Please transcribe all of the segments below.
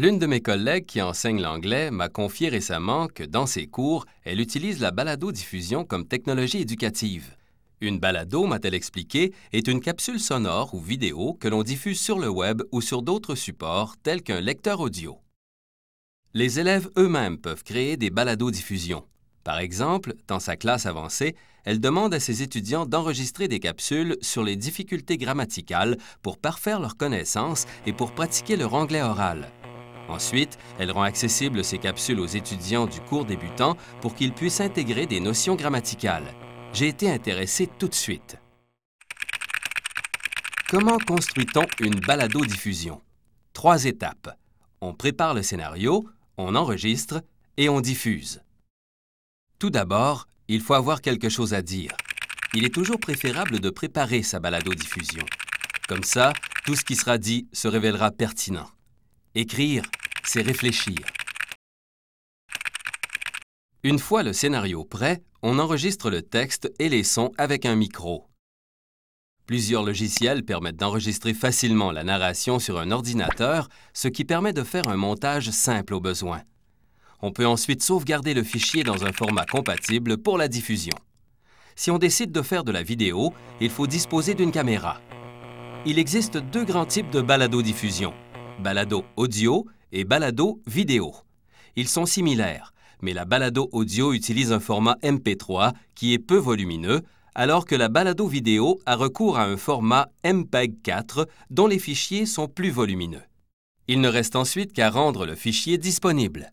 L'une de mes collègues qui enseigne l'anglais m'a confié récemment que dans ses cours, elle utilise la balado-diffusion comme technologie éducative. Une balado, m'a-t-elle expliqué, est une capsule sonore ou vidéo que l'on diffuse sur le web ou sur d'autres supports tels qu'un lecteur audio. Les élèves eux-mêmes peuvent créer des balados-diffusions. Par exemple, dans sa classe avancée, elle demande à ses étudiants d'enregistrer des capsules sur les difficultés grammaticales pour parfaire leurs connaissances et pour pratiquer leur anglais oral. Ensuite, elle rend accessibles ces capsules aux étudiants du cours débutant pour qu'ils puissent intégrer des notions grammaticales j'ai été intéressé tout de suite. Comment construit-on une balado-diffusion? Trois étapes. On prépare le scénario, on enregistre et on diffuse. Tout d'abord, il faut avoir quelque chose à dire. Il est toujours préférable de préparer sa balado-diffusion. Comme ça, tout ce qui sera dit se révélera pertinent. Écrire, c'est réfléchir. Une fois le scénario prêt, on enregistre le texte et les sons avec un micro. Plusieurs logiciels permettent d'enregistrer facilement la narration sur un ordinateur, ce qui permet de faire un montage simple au besoin. On peut ensuite sauvegarder le fichier dans un format compatible pour la diffusion. Si on décide de faire de la vidéo, il faut disposer d'une caméra. Il existe deux grands types de balado-diffusion, balado audio et balado vidéo. Ils sont similaires, mais la balado audio utilise un format MP3 qui est peu volumineux, alors que la balado vidéo a recours à un format MPEG-4 dont les fichiers sont plus volumineux. Il ne reste ensuite qu'à rendre le fichier disponible.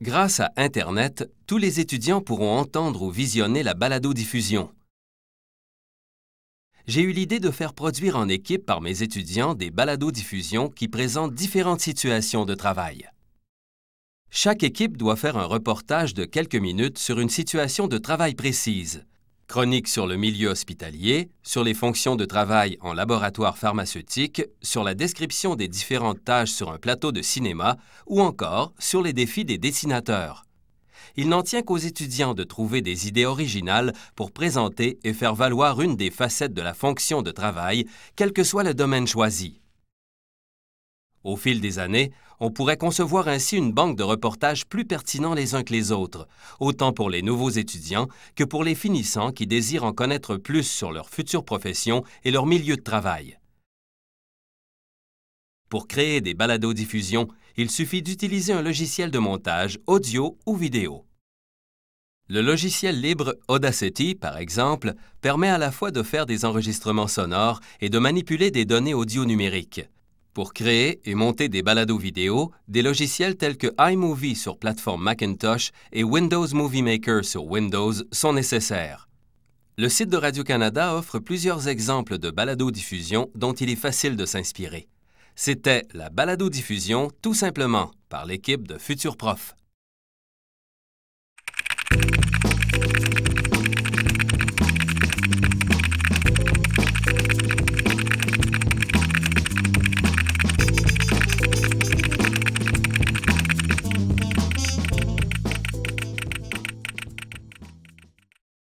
Grâce à Internet, tous les étudiants pourront entendre ou visionner la balado-diffusion. J'ai eu l'idée de faire produire en équipe par mes étudiants des balados-diffusions qui présentent différentes situations de travail. Chaque équipe doit faire un reportage de quelques minutes sur une situation de travail précise. Chronique sur le milieu hospitalier, sur les fonctions de travail en laboratoire pharmaceutique, sur la description des différentes tâches sur un plateau de cinéma ou encore sur les défis des dessinateurs. Il n'en tient qu'aux étudiants de trouver des idées originales pour présenter et faire valoir une des facettes de la fonction de travail, quel que soit le domaine choisi. Au fil des années, on pourrait concevoir ainsi une banque de reportages plus pertinents les uns que les autres, autant pour les nouveaux étudiants que pour les finissants qui désirent en connaître plus sur leur future profession et leur milieu de travail. Pour créer des balados-diffusions, il suffit d'utiliser un logiciel de montage audio ou vidéo. Le logiciel libre Audacity, par exemple, permet à la fois de faire des enregistrements sonores et de manipuler des données audio numériques. Pour créer et monter des balados vidéo, des logiciels tels que iMovie sur plateforme Macintosh et Windows Movie Maker sur Windows sont nécessaires. Le site de Radio-Canada offre plusieurs exemples de balado-diffusion dont il est facile de s'inspirer. C'était la balado-diffusion tout simplement par l'équipe de Futur Prof.